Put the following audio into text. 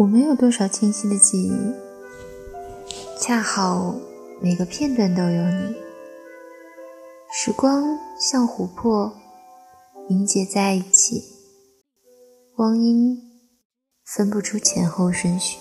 我没有多少清晰的记忆。恰好每个片段都有你。时光像琥珀凝结在一起光阴分不出前后顺序。